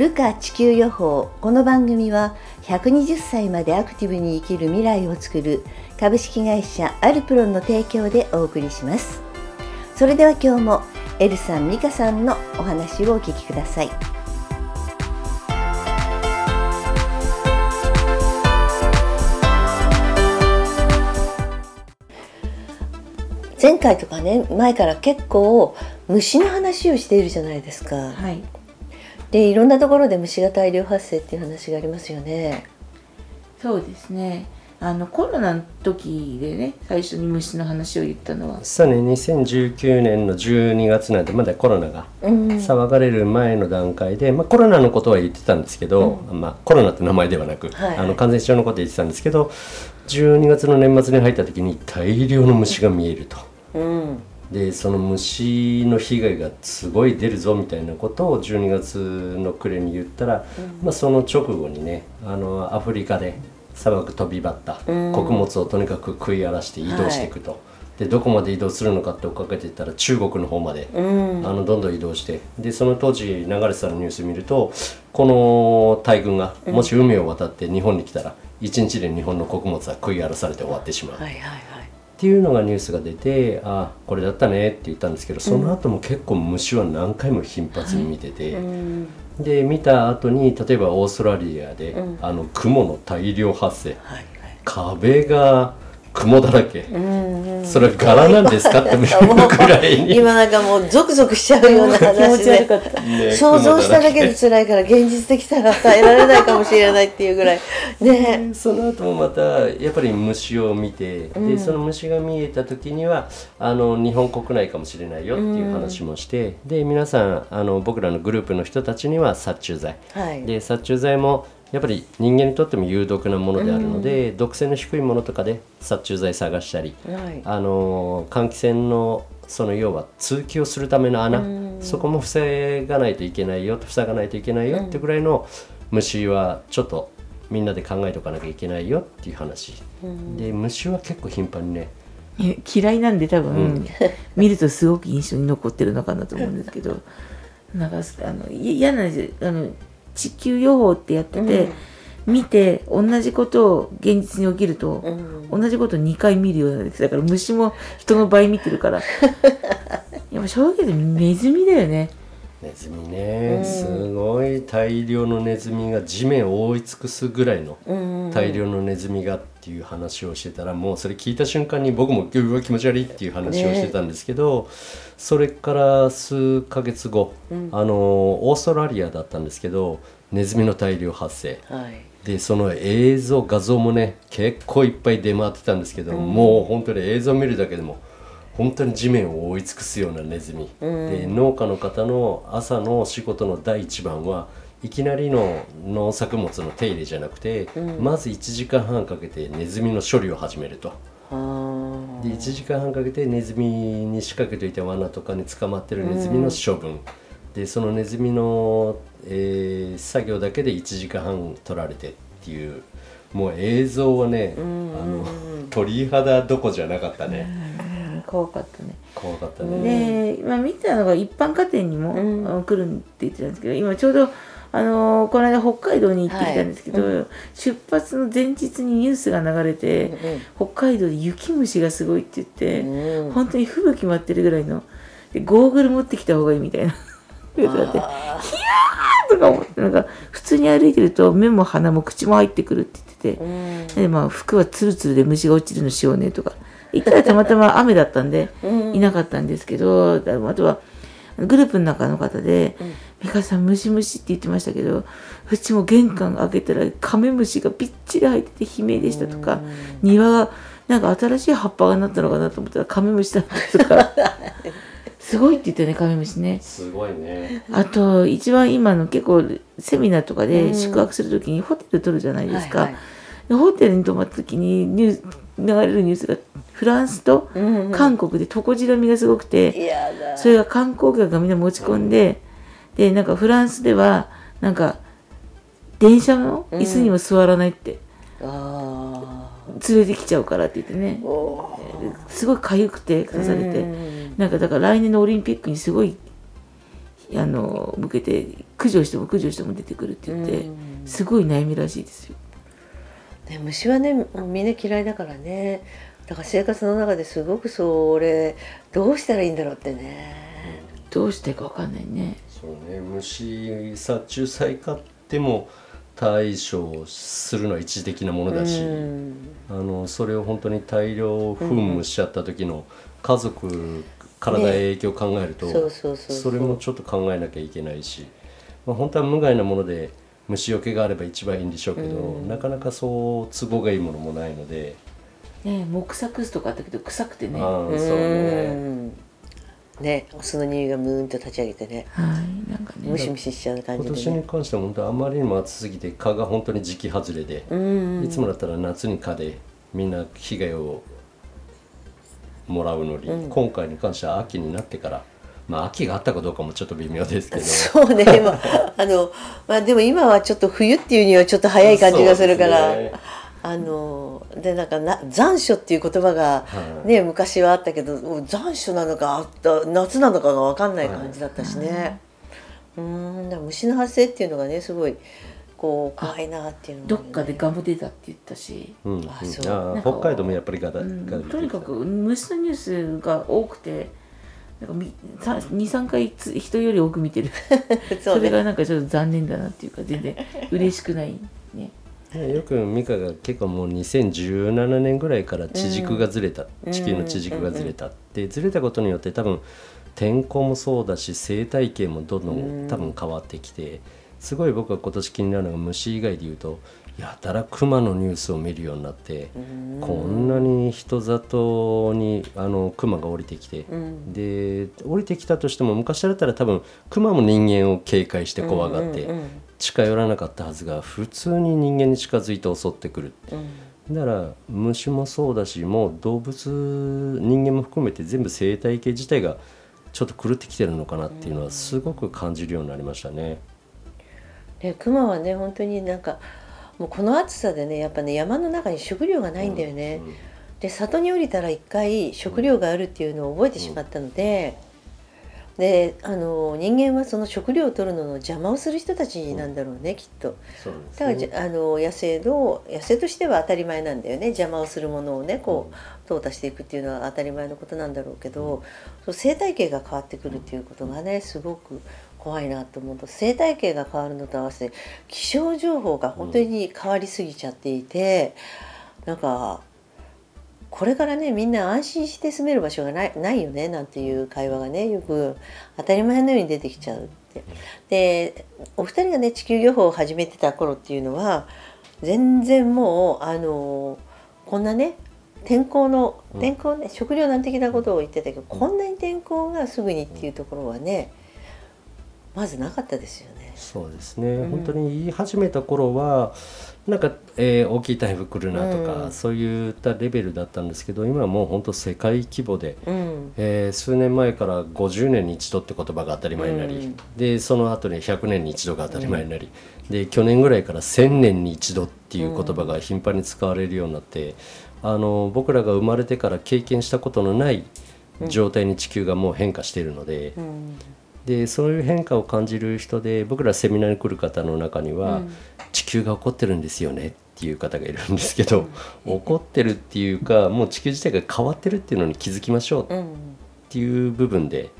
ルカ地球予報。この番組は120歳までアクティブに生きる未来を作る株式会社アルプロの提供でお送りします。それでは今日もエルさん、ミカさんのお話をお聞きください。前回とかね前から結構虫の話をしているじゃないですか、はい、でいろんなところで虫が大量発生っていう話がありますよね。そうですね。あのコロナの時でね最初に虫の話を言ったのは。そうね2019年の12月なんでまだコロナがうん。騒がれる前の段階で、まあ、コロナのことは言ってたんですけど、まあ、コロナって名前ではなく、はい。あの感染症のこと言ってたんですけど12月の年末に入った時に大量の虫が見えると。うんでその虫の被害がすごい出るぞみたいなことを12月の暮れに言ったら、まあ、その直後にねあのアフリカで砂漠飛びバッタ、うん。穀物をとにかく食い荒らして移動していくと、でどこまで移動するのかって追っかけていったら中国の方まで、うん。あのどんどん移動して。でその当時流れてたニュース見るとこの大軍がもし海を渡って日本に来たら1日で日本の穀物は食い荒らされて終わってしまう。はいはいはいっていうのがニュースが出てあこれだったねって言ったんですけどその後も結構虫は何回も頻発に見てて、うん。で見た後に例えばオーストラリアで、うん。あの雲の大量発生。はい。壁が雲だらけ、うんうん。それは柄なんですかって思うくらい。に、今なんかもうゾクゾクしちゃうような気持話でね想像しただけで辛いから現実的さが耐えられないかもしれないっていうぐらい。ね。でその後もまたやっぱり虫を見て、うん。でその虫が見えた時にはあの日本国内かもしれないよっていう話もして、で皆さんあの僕らのグループの人たちには殺虫剤。はい。で殺虫剤もやっぱり人間にとっても有毒なものであるので、毒性の低いものとかで殺虫剤探したり、はい。あの換気扇のその要は通気をするための穴、うん。そこも防がないといけないよ塞がないといけないよってぐらいの虫はちょっとみんなで考えておかなきゃいけないよっていう話、で虫は結構頻繁にね嫌いなんで多分、うん。見るとすごく印象に残ってるのかなと思うんですけど なんかあのい嫌なんですよ。あの地球予報ってやってて、見て同じことを現実に起きると、うん。同じこと2回見るようなんですだから虫も人の倍見てるから。やっぱ正直言うとネズミだよね。ネズミね、うん。すごい大量のネズミが地面を覆い尽くすぐらいのうん。大量のネズミがっていう話をしてたらもうそれ聞いた瞬間に僕もうわ気持ち悪いっていう話をしてたんですけど、それから数ヶ月後、あのオーストラリアだったんですけどネズミの大量発生。はい。でその映像画像もね結構いっぱい出回ってたんですけど、もう本当に映像見るだけでも本当に地面を覆い尽くすようなネズミ、で農家の方の朝の仕事の第一番はいきなりの農作物の手入れじゃなくて、まず1時間半かけてネズミの処理を始めると。で1時間半かけてネズミに仕掛けといた罠とかに捕まってるネズミの処分、でそのネズミの、えー作業だけで1時間半取られてっていうもう映像はね、あの鳥肌どこじゃなかったね、うん。怖かったね。怖かったね、で、まあ、見たのが一般家庭にも、来るって言ってたんですけど今ちょうど、あのーこの間北海道に行ってきたんですけど、はい。出発の前日にニュースが流れて、北海道で雪虫がすごいって言って、うん。本当に吹雪舞ってるぐらいのでゴーグル持ってきた方がいいみたいな。言うてあってあとか思ってなんか普通に歩いてると目も鼻も口も入ってくるって言ってて、ーでまあ服はツルツルで虫が落ちるのしようねとか行ったらたまたま雨だったんでうん。いなかったんですけど、あとはグループの中の方で「美香さんムシムシ」って言ってましたけどうちも玄関開けたらカメムシがびっちり入ってて悲鳴でしたとか庭がなんか新しい葉っぱがなったのかなと思ったらカメムシだったとか。すごいって言ったよねカメムシね。すごいね。あと一番今の結構セミナーとかで宿泊するときにホテル取るじゃないですか、はいはい。でホテルに泊まった時にニュース流れるニュースがフランスと韓国でトコジラミがすごくて、それが観光客がみんな持ち込んで、でなんかフランスではなんか電車の椅子にも座らないって、あ連れてきちゃうからって言ってね。すごい痒くて刺されて、うん。なんかだから来年のオリンピックにすごいあの向けて駆除しても駆除しても出てくるって言って、うん。すごい悩みらしいですよ。ね、虫はねみんな嫌いだからね。だから生活の中ですごくそれどうしたらいいんだろうってね。どうしてかわかんないね。そうね。虫殺虫剤買っても対処するのは一時的なものだし、うん。あのそれを本当に大量噴霧しちゃった時の家族体へ影響を考えると、ねそれもちょっと考えなきゃいけないし、まあ、本当は無害なもので虫除けがあれば一番いいんでしょうけど、なかなかそう都合がいいものもないので、ね木作とかあったけど臭くてね。はああそうね。んねその匂いがムーンと立ち上げてね。いなんかね。ムシムシしちゃう感今じで、ね、年に関しては本当あまりにも暑すぎて蚊が本当に時期外れで、うんいつもだったら夏に蚊でみんな被害をもらうのに、今回に関しては秋になってからまあ秋があったかどうかもちょっと微妙ですけど。そうね今あの、まあ、でも今はちょっと冬っていうにはちょっと早い感じがするから、あのでなんかな残暑っていう言葉がはい。ね、昔はあったけど残暑なのかあった夏なのかが分かんない感じだったしね、うーんだから虫の発生っていうのがねすごいこう怖いなっていうのね。どっかでガも出たって言ったし。うんうん。あそう。北海道もやっぱりガタ、うん。ガタ出てきたとにかく虫のニュースが多くてなんかみさ23回つ人より多く見てる。そね。そうれがなんかちょっと残念だなっていうか全然嬉しくない。ねねよく美香が結構もう2017年ぐらいから地軸がずれた、地球の地軸がずれた。ってずれたことによって多分天候もそうだし生態系もどんどん多分変わってきてすごい僕は今年気になるのが虫以外で言うとやたら熊のニュースを見るようになってこんなに人里にあの熊が降りてきて、で降りてきたとしても昔だったら多分熊も人間を警戒して怖がって近寄らなかったはずが普通に人間に近づいて襲ってくる、だから虫もそうだしもう動物人間も含めて全部生態系自体がちょっと狂ってきてるのかなっていうのはすごく感じるようになりましたね。ね熊はね本当になんかもうこの暑さでねやっぱね山の中に食料がないんだよね、で里に降りたら一回食料があるっていうのを覚えてしまったので、であの人間はその食料を取るのの邪魔をする人たちなんだろうね、きっと。そうですだからあの野生の野生としては当たり前なんだよね邪魔をするものをねこう淘汰していくっていうのは当たり前のことなんだろうけど、そう生態系が変わってくるっていうことがねすごく怖いなと思うと生態系が変わるのと合わせて気象情報が本当に変わりすぎちゃっていて、なんかこれからねみんな安心して住める場所がないないよねなんていう会話がねよく当たり前のように出てきちゃうって。でお二人がね地球予報を始めてた頃っていうのは全然もうあのこんなね天候の天候ね、食糧難的なことを言ってたけど、こんなに天候がすぐにっていうところはねまずなかったですよね。そうですね、本当に言い始めた頃はなんか、えー大きい台風来るなとか、うん。そういったレベルだったんですけど今はもう本当世界規模で、うん。えー数年前から50年に一度って言葉が当たり前になり、うん。でその後に100年に一度が当たり前になり、で去年ぐらいから1000年に一度っていう言葉が頻繁に使われるようになって、あの僕らが生まれてから経験したことのない状態に地球がもう変化しているので。うんでそういう変化を感じる人で僕らセミナーに来る方の中には、地球が起こってるんですよねっていう方がいるんですけど、起こってるっていうかもう地球自体が変わってるっていうのに気づきましょうっうん。ていう部分で、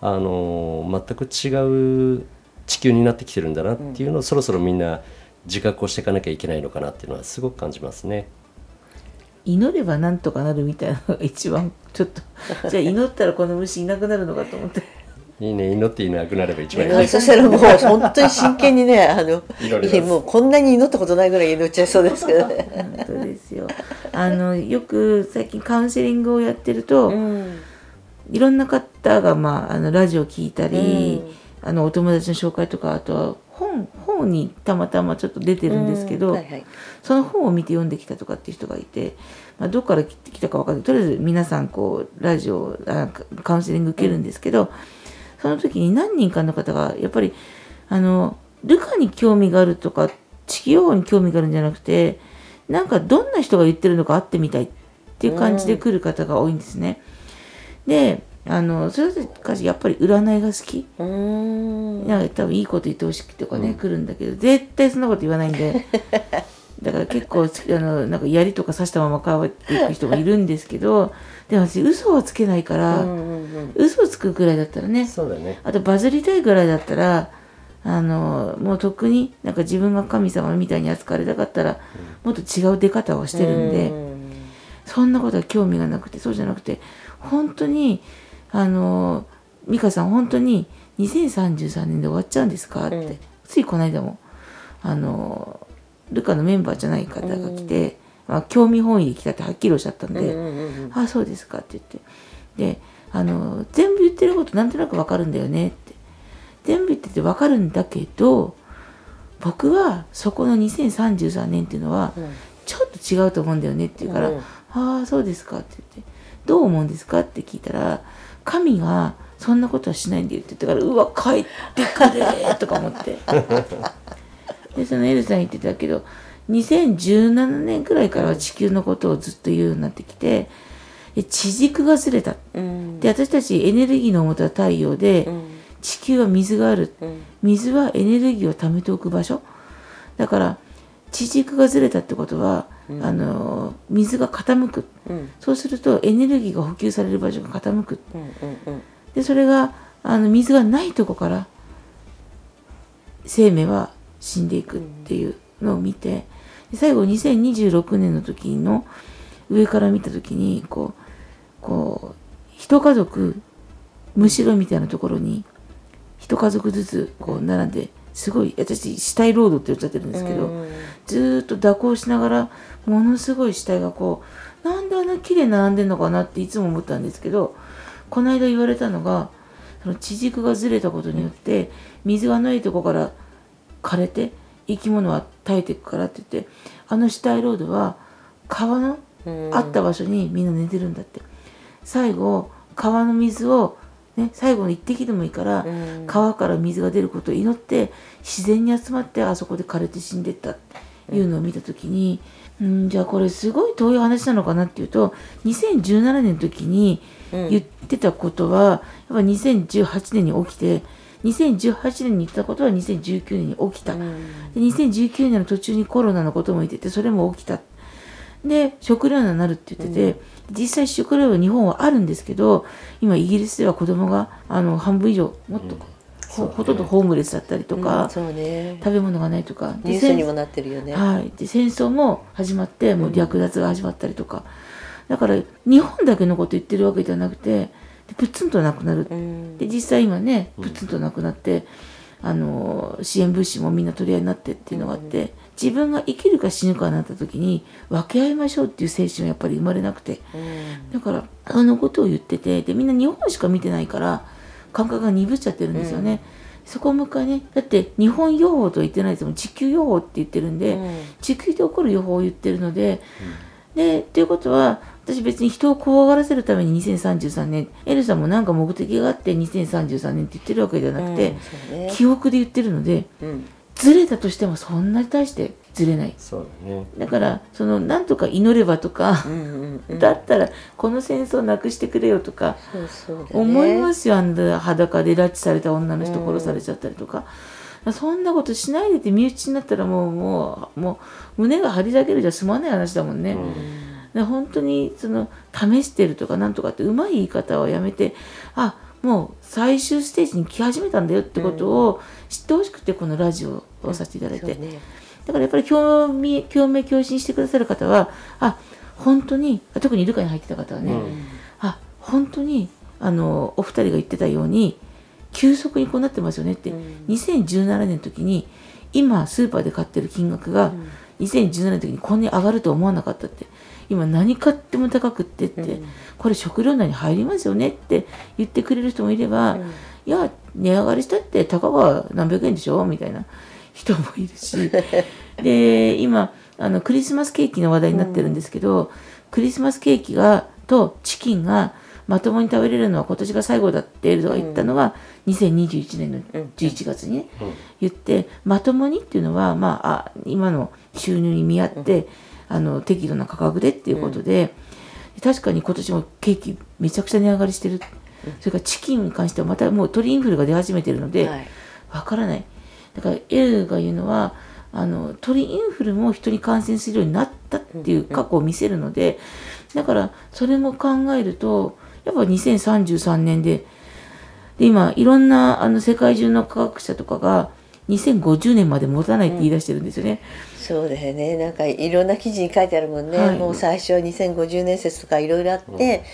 あのー全く違う地球になってきてるんだなっていうのを、そろそろみんな自覚をしていかなきゃいけないのかなっていうのはすごく感じますね。祈ればなんとかなるみたいなのが一番ちょっとじゃあ祈ったらこの虫いなくなるのかと思っていいね祈っていなくなれば一番いい。ねそしたらもう本当に真剣にね あのもうこんなに祈ったことないぐらい祈っちゃいそうですけど。ね。本当ですよ。あのよく最近カウンセリングをやってると、うん。いろんなか方が、まあ、あのラジオ聞いたり、あのお友達の紹介とかあとは本本にたまたまちょっと出てるんですけど、うん。はいはい。その本を見て読んできたとかっていう人がいて、まあ、どっから来てきたか分かんない。とりあえず皆さんこうラジオあカカウンセリング受けるんですけど、その時に何人かの方がやっぱりあのルカに興味があるとか地球予報に興味があるんじゃなくてなんかどんな人が言ってるのか会ってみたいっていう感じで来る方が多いんですね。であのそれたちやっぱり占いが好き。うーんなんか多分いいこと言ってほしいとかね、来るんだけど絶対そんなこと言わないんでだから結構あのなんか槍とか刺したまま帰っていく人もいるんですけどでも私嘘はつけないから、うんうんうん。嘘つくぐらいだったらねそうだね。あとバズりたいぐらいだったらあのもうとっくになんか自分が神様みたいに扱われたかったら、もっと違う出方をしてるんで。うん。そんなことは興味がなくてそうじゃなくて本当にあの美香さん本当に2033年で終わっちゃうんですかって、うん。ついこの間もあのルカのメンバーじゃない方が来て、まあ、興味本位で来たってはっきりおっしゃったんで「うんうんうんああそうですか」って言ってであの全部言ってることなんとなくわかるんだよねって。全部言っててわかるんだけど僕はそこの2033年っていうのは、うん。ちょっと違うと思うんだよねって言うから「うん。ああそうですか」って言って「どう思うんですか?」って聞いたら「神がそんなことはしないんだよ」って言ったから「うわ帰ってくれ」とか思って でそのエルさん言ってたけど2017年くらいからは地球のことをずっと言うようになってきてで地軸がずれた。うん。で私たちエネルギーの元は太陽で、うん。地球は水がある。うん。水はエネルギーを貯めておく場所。だから地軸がずれたってことは、あの水が傾く。うん。そうするとエネルギーが補給される場所が傾く。でそれがあの水がないとこから生命は死んでいくっていうのを見てで最後2026年の時の上から見た時にこうこう一家族むしろみたいなところに一家族ずつこう並んですごい私死体ロードって言っちゃってるんですけど、うん。ずーっと蛇行しながらものすごい死体がこうなんであんな綺麗に並んでんのかなっていつも思ったんですけどこの間言われたのがその地軸がずれたことによって水がないとこから枯れて生き物は耐えていくからって言ってあの死体ロードは川のうん。あった場所にみんな寝てるんだって。最後川の水を、ね、最後の一滴でもいいから、うん。川から水が出ることを祈って自然に集まってあそこで枯れて死んでったっていうのを見た時に、うん、じゃあこれすごい遠い話なのかなっていうと2017年の時にうん。言ってたことは、やっぱ2018年に起きて2018年に言ったことは2019年に起きた。うん。で2019年の途中にコロナのことも言っててそれも起きた。で食糧難になるって言ってて、実際食糧は日本はあるんですけど今イギリスでは子供があの半分以上もっと、ほほとんどホームレスだったりとか、うんそうね。食べ物がないとか。ニュースにもなってるよね。はい、で戦争も始まってもう略奪が始まったりとか、だから日本だけのこと言ってるわけではなくてでプツンとなくなる。うん。で実際今ねプツンとなくなって、あの支援物資もみんな取り合いになってっていうのがあって、自分が生きるか死ぬかになった時に分け合いましょうっていう精神はやっぱり生まれなくて。うん。だからあのことを言っててでみんな日本しか見てないから感覚が鈍っちゃってるんですよね。そこをもう一回ねだって日本予報とは言ってないですもん。地球予報って言ってるんで、うん。地球で起こる予報を言ってるので、でっていうことは私別に人を怖がらせるために2033年エルさんも何か目的があって2033年って言ってるわけではなくて、うんね。記憶で言ってるのでうん。ずれたとしてもそんなに対してずれない。そうだね。だからそのなんとか祈ればとか、うんうんうん。だったらこの戦争なくしてくれよとかそうそうだね。思いますよあんな裸で拉致された女の人殺されちゃったりとか。そんなことしないでって身内になったらもうもうもう胸が張り裂けるじゃ済まない話だもんね。で本当にその試してるとかなんとかってうまい言い方はやめてあもう最終ステージに来始めたんだよってことを知ってほしくてこのラジオをさせていただいて、そうね。だからやっぱり興味共鳴共振してくださる方はあ本当にあ特にルカに入ってた方はね、うん。あ本当にあのお二人が言ってたように急速にこうなってますよねって、うん。2017年の時に今スーパーで買ってる金額が、2017年の時にこんなに上がると思わなかったって。今何買っても高くってって、うん。これ食料内に入りますよねって言ってくれる人もいれば、いや値上がりしたってたかが何百円でしょ？みたいな人もいるし。で今あのクリスマスケーキの話題になってるんですけど、クリスマスケーキがとチキンがまともに食べれるのは今年が最後だってエルドが言ったのが2021年の11月にね、言ってまともにっていうのは、まあ、あ今の収入に見合って、あの適度な価格でっていうことで、確かに今年もケーキめちゃくちゃ値上がりしてる、それからチキンに関してはまたもう鳥インフルが出始めてるので、はい。わからない。だからエルが言うのはあの鳥インフルも人に感染するようになったっていう過去を見せるので、だからそれも考えるとやっぱ2033年でで今いろんなあの世界中の科学者とかが2050年まで持たないって言い出してるんですよね。そうだよね。なんかいろんな記事に書いてあるもんね、はい。もう最初は2050年説とかいろいろあって、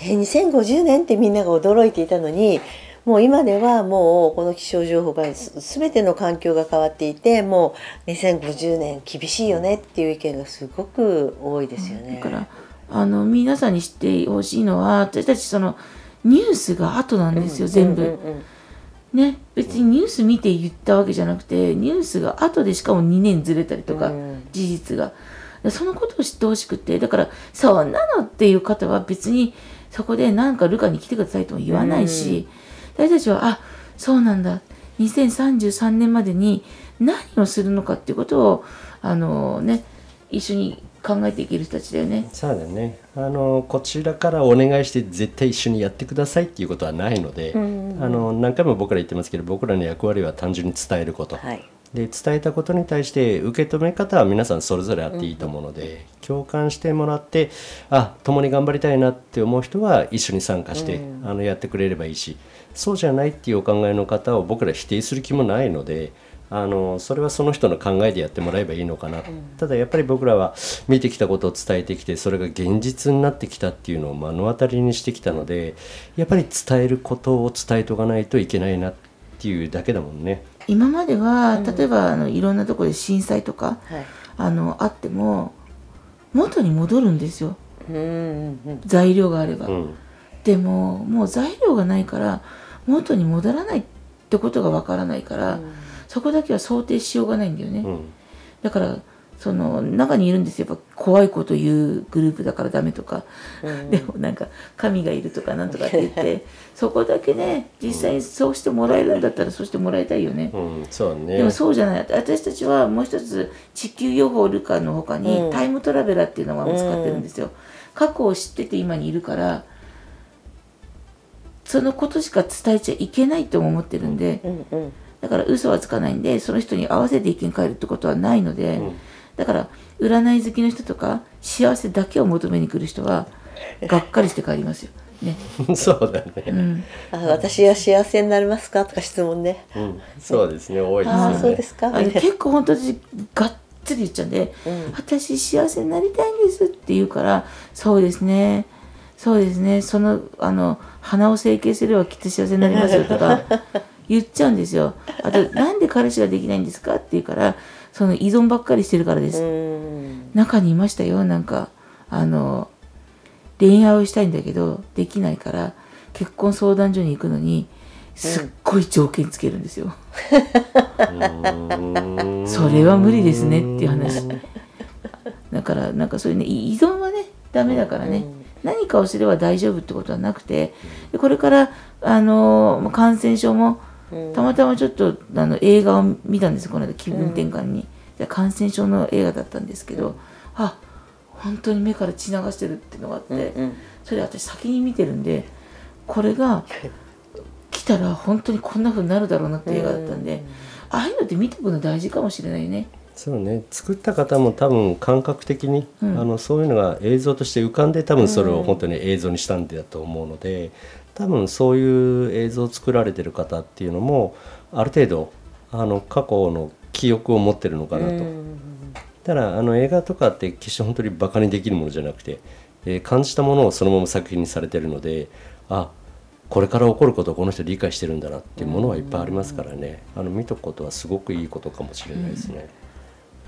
え2050年ってみんなが驚いていたのにもう今ではもうこの気象情報がす全ての環境が変わっていてもう2050年厳しいよねっていう意見がすごく多いですよね。だからあの皆さんに知ってほしいのは私たちそのニュースが後なんですよ、全部。うんうんうん。ね、別にニュース見て言ったわけじゃなくてニュースが後でしかも2年ずれたりとか、うん。事実が。そのことを知ってほしくてだからそんなのっていう方は別にそこでなんかルカに来てくださいとも言わないし、私たちはあそうなんだ。2033年までに何をするのかっていうことをあのね一緒に考えていける人たちだよね。そうだね。あのこちらからお願いして絶対一緒にやってくださいっていうことはないので、あの何回も僕ら言ってますけど僕らの役割は単純に伝えること、はい。で伝えたことに対して受け止め方は皆さんそれぞれあっていいと思うので、共感してもらってあ共に頑張りたいなって思う人は一緒に参加して、あのやってくれればいいしそうじゃないっていうお考えの方を僕ら否定する気もないので。あのそれはその人の考えでやってもらえばいいのかな、ただやっぱり僕らは見てきたことを伝えてきてそれが現実になってきたっていうのを目の当たりにしてきたのでやっぱり伝えることを伝えておかないといけないなっていうだけだもんね。今までは例えばあのいろんなところで震災とか、はい。あのあっても元に戻るんですよ。うんうんうん。材料があれば、うん。でももう材料がないから元に戻らないってことがわからないから、そこだけは想定しようがないんだよね、うん。だからその中にいるんですよ。やっぱ怖いこと言うグループだからダメとか、でもなんか神がいるとかなんとかって言って そこだけね実際にそうしてもらえるんだったらそうしてもらいたいよね、うん、そうね。でもそうじゃない。私たちはもう一つ地球予報ルカの他に、うん。タイムトラベラーっていうのを使ってるんですよ、過去を知ってて今にいるからそのことしか伝えちゃいけないとも思ってるんで、うんうんだから嘘はつかないんでその人に合わせて意見変えるってことはないので、うんだから占い好きの人とか幸せだけを求めに来る人は がっかりして帰りますよ。ね。そうだね。うん、あ私は幸せになれますかとか質問ね。うん、そうですね。多いですよね。ああそうですか。結構本当にがっつり言っちゃうんで、うん私幸せになりたいんですって言うからそうですねそうですねそのあの鼻を整形すればきっと幸せになりますよとか 言っちゃうんですよ。あとなんで彼氏ができないんですか？って言うからその依存ばっかりしてるからです、うん。中にいましたよ。なんかあの恋愛をしたいんだけどできないから結婚相談所に行くのにすっごい条件つけるんですよ、うん。それは無理ですねっていう話。だからなんかそういうね依存はねダメだからね、何かをすれば大丈夫ってことはなくてでこれからあのー感染症もたまたまちょっとあの映画を見たんですこの間気分転換に、で感染症の映画だったんですけど、あ本当に目から血流してるっていうのがあって、うんそれ私先に見てるんでこれが来たら本当にこんな風になるだろうなって映画だったんで、ああいうのって見ておくの大事かもしれないよね。そうね。作った方も多分感覚的に、うん。あのそういうのが映像として浮かんで多分それを本当に映像にしたんだと思うので、多分そういう映像を作られてる方っていうのもある程度あの過去の記憶を持ってるのかなと。ただあの映画とかって決して本当にバカにできるものじゃなくて、えー感じたものをそのまま作品にされてるのであこれから起こることをこの人理解してるんだなっていうものはいっぱいありますからね、あの見とくことはすごくいいことかもしれないですね。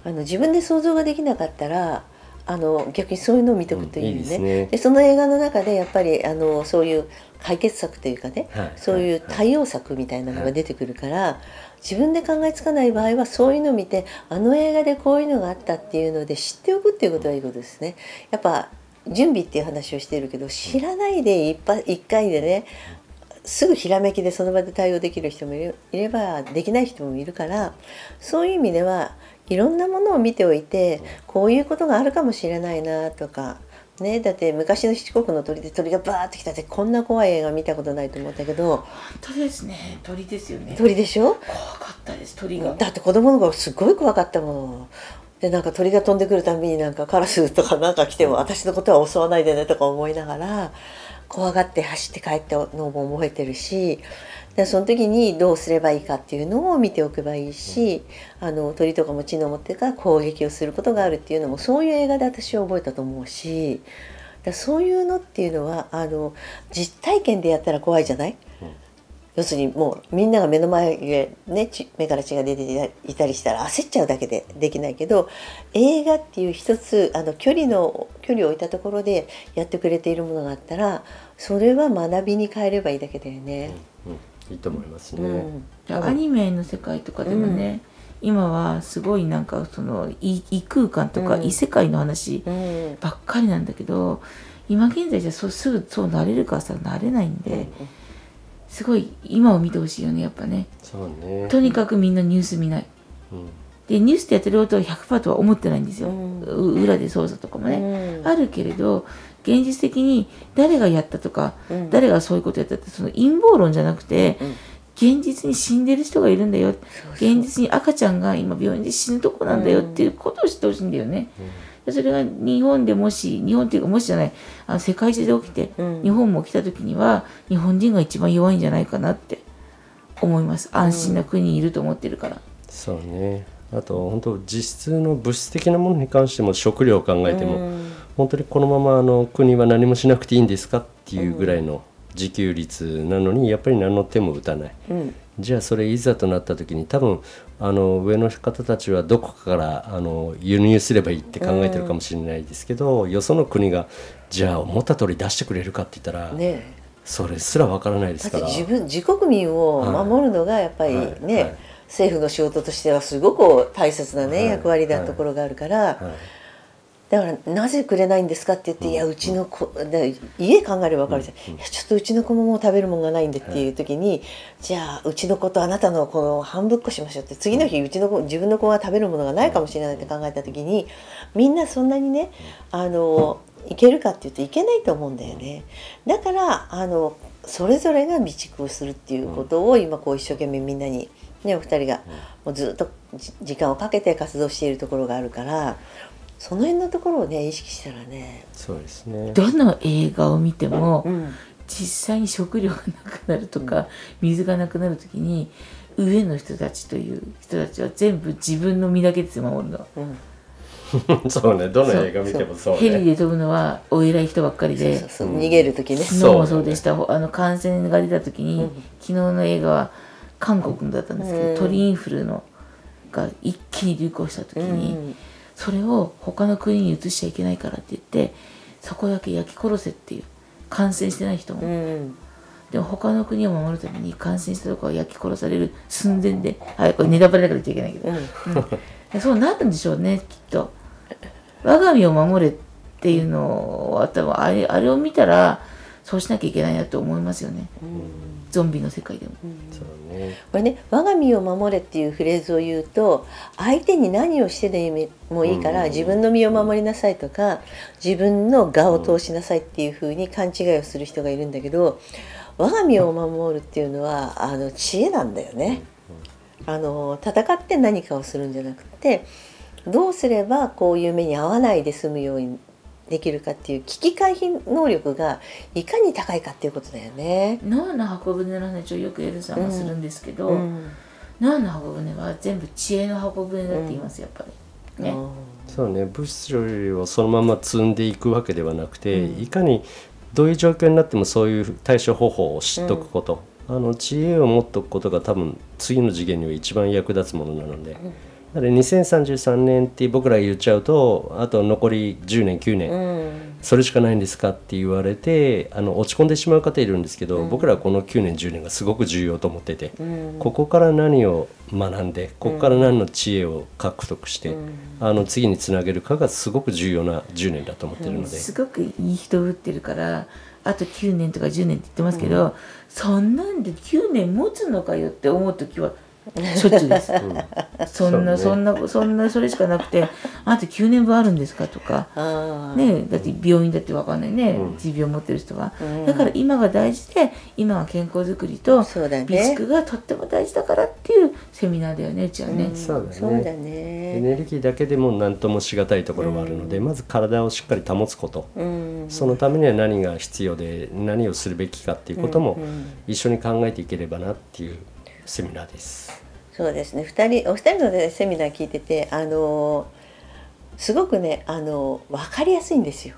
あの自分で想像ができなかったらあの逆にそういうのを見ておくといいようんいいね。ですねでその映画の中でやっぱりあのそういう解決策というかね、はいそういう対応策みたいなのが出てくるから、自分で考えつかない場合はそういうのを見てあの映画でこういうのがあったっていうので知っておくっていうことはいいことですね。やっぱ準備っていう話をしてるけど知らないで一発一回でねすぐひらめきでその場で対応できる人もいればできない人もいるからそういう意味ではいろんなものを見ておいてこういうことがあるかもしれないなとか。ね、だって昔の七国の鳥で鳥がバーって来たってこんな怖い映画見たことないと思ったけど。本当ですね。鳥ですよね。鳥でしょ？怖かったです鳥が。だって子供の頃すごい怖かったもんでなんか鳥が飛んでくるたびになんかカラスとかなんか来ても私のことは襲わないでねとか思いながら怖がって走って帰ったのも覚えてるしでその時にどうすればいいかっていうのを見ておけばいいしあの鳥とかも知能を持ってるから攻撃をすることがあるっていうのもそういう映画で私は覚えたと思うしだそういうのっていうのはあの実体験でやったら怖いじゃない、要するにもうみんなが目の前で、ね、ち目から血が出ていたりしたら焦っちゃうだけでできないけど映画っていう一つあの距離の距離を置いたところでやってくれているものがあったらそれは学びに変えればいいだけだよね。うんいいと思いますね、うん。アニメの世界とかでもね、今はすごいなんかその異異空間とかうん。異世界の話うん。ばっかりなんだけど、今現在じゃそうすぐそうなれるかさなれないんで、すごい今を見てほしいよねやっぱね。そうね。とにかくみんなニュース見ない。うん。でニュースでやってることは100%とは思ってないんですよ、うん。う裏で操作とかもね、うん。あるけれど現実的に誰がやったとか、うん。誰がそういうことやったってその陰謀論じゃなくて、うん。現実に死んでる人がいるんだよ。現実に赤ちゃんが今病院で死ぬとこなんだよっていうことを知ってほしいんだよね。でそれが日本でもし日本っていうかもしじゃないあの世界中で起きて、うん。日本も来た時には日本人が一番弱いんじゃないかなって思います。安心な国にいると思ってるから。そうね。あと本当実質の物質的なものに関しても食料を考えても、うん。本当にこのままあの国は何もしなくていいんですかっていうぐらいの自給率なのにやっぱり何の手も打たない。うんじゃあそれいざとなった時に多分あの上の方たちはどこかからあの輸入すればいいって考えてるかもしれないですけど、よその国がじゃあ思った通り出してくれるかって言ったら、ねそれすらわからないですから。自分自国民を守るのがやっぱりね、はい。はい。政府の仕事としてはすごく大切なね、はい。役割なところがあるから、はいだからなぜくれないんですかって言って、いやうちの子で家考えれば分かるじゃん、いやちょっとうちの子ももう食べるもんがないんでっていう時に、じゃあうちの子とあなたの子の半分っこしましょうって次の日うちの子自分の子が食べるものがないかもしれないって考えた時にみんなそんなにねあのいけるかっていうといけないと思うんだよね。だからあのそれぞれが備蓄をするっていうことを今こう一生懸命みんなにねお二人がもうずっとじ時間をかけて活動しているところがあるからその辺のところをね意識したらね、そうですね。どの映画を見ても、うん、実際に食料がなくなるとか、水がなくなる時に上の人たちという人たちは全部自分の身だけですよ守るの。うん。そうね。どの映画見てもそうね。ヘリで飛ぶのはお偉い人ばっかりでそうそう逃げる時ね、昨日もそうでした、あの感染が出た時に、うん。昨日の映画は韓国のだったんですけど、うん。鳥インフルのが一気に流行した時に、うんそれを他の国に移しちゃいけないからって言ってそこだけ焼き殺せっていう感染してない人も、うんでも他の国を守るために感染したところは焼き殺される寸前ではいこれネタバレだから言っちゃいけないけど、うん。でそうなったんでしょうねきっと。我が身を守れっていうのは多分あれあれを見たらそうしなきゃいけないなと思いますよね、ゾンビの世界でも、そうね。これね「我が身を守れ」っていうフレーズを言うと相手に何をしてでもいいから自分の身を守りなさいとか自分の我を通しなさいっていうふうに勘違いをする人がいるんだけど我が身を守るっていうのはあの知恵なんだよね。あの戦って何かをするんじゃなくてどうすればこういう目に遭わないで済むようにできるかっていう危機回避能力がいかに高いかっていうことだよね。ノアの箱舟の話をよくエルさんがするんですけど、うん。ノアの箱舟は全部知恵の箱舟だって言います、やっぱり。ね、そうね物質をそのまま積んでいくわけではなくて、うん。いかにどういう状況になってもそういう対処方法を知っとくこと、あの知恵を持っておくことが多分次の次元には一番役立つものなので、だから2033年って僕ら言っちゃうとあと残り10年9年、うん。それしかないんですかって言われてあの落ち込んでしまう方いるんですけど、僕らはこの9年10年がすごく重要と思ってて、ここから何を学んでここから何の知恵を獲得して、あの次につなげるかがすごく重要な10年だと思ってるので、すごくいい人ぶってるからあと9年とか10年って言ってますけど、そんなんで9年持つのかよって思う時はしょっちゅうです、そんなそ,、んなそんなそれしかなくてあと9年分あるんですか？とか。ねだって病院だって分かんないね、持病持ってる人は、だから今が大事で今は健康づくりとそうだね。備蓄がとっても大事だからっていうセミナーだよねうちはね、そうだね。そうだエねネルギーだけでも何ともしがたいところがあるので、まず体をしっかり保つこと、うん。そのためには何が必要で何をするべきかっていうことも一緒に考えていければなっていうセミナーです。そうですね二人お二人の、ね、セミナー聞いててあのすごくねあの分かりやすいんですよ。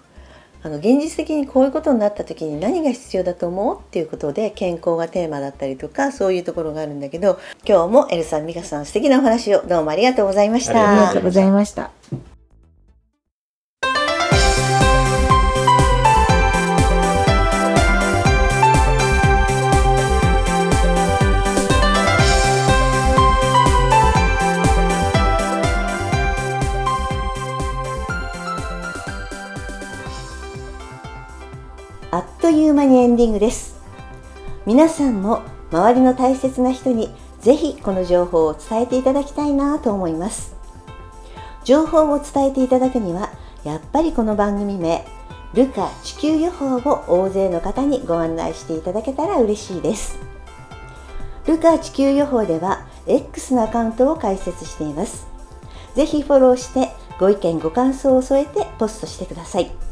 あの現実的にこういうことになった時に何が必要だと思うっていうことで健康がテーマだったりとかそういうところがあるんだけど今日もエルさん美香さん素敵なお話をどうもありがとうございましありがありがたとうございましたいう間にエンディングです。皆さんも周りの大切な人にぜひこの情報を伝えていただきたいなと思います。情報を伝えていただくにはやっぱりこの番組名ルカ地球予報を大勢の方にご案内していただけたら嬉しいです。ルカ地球予報では X のアカウントを開設しています。ぜひフォローしてご意見ご感想を添えてポストしてください。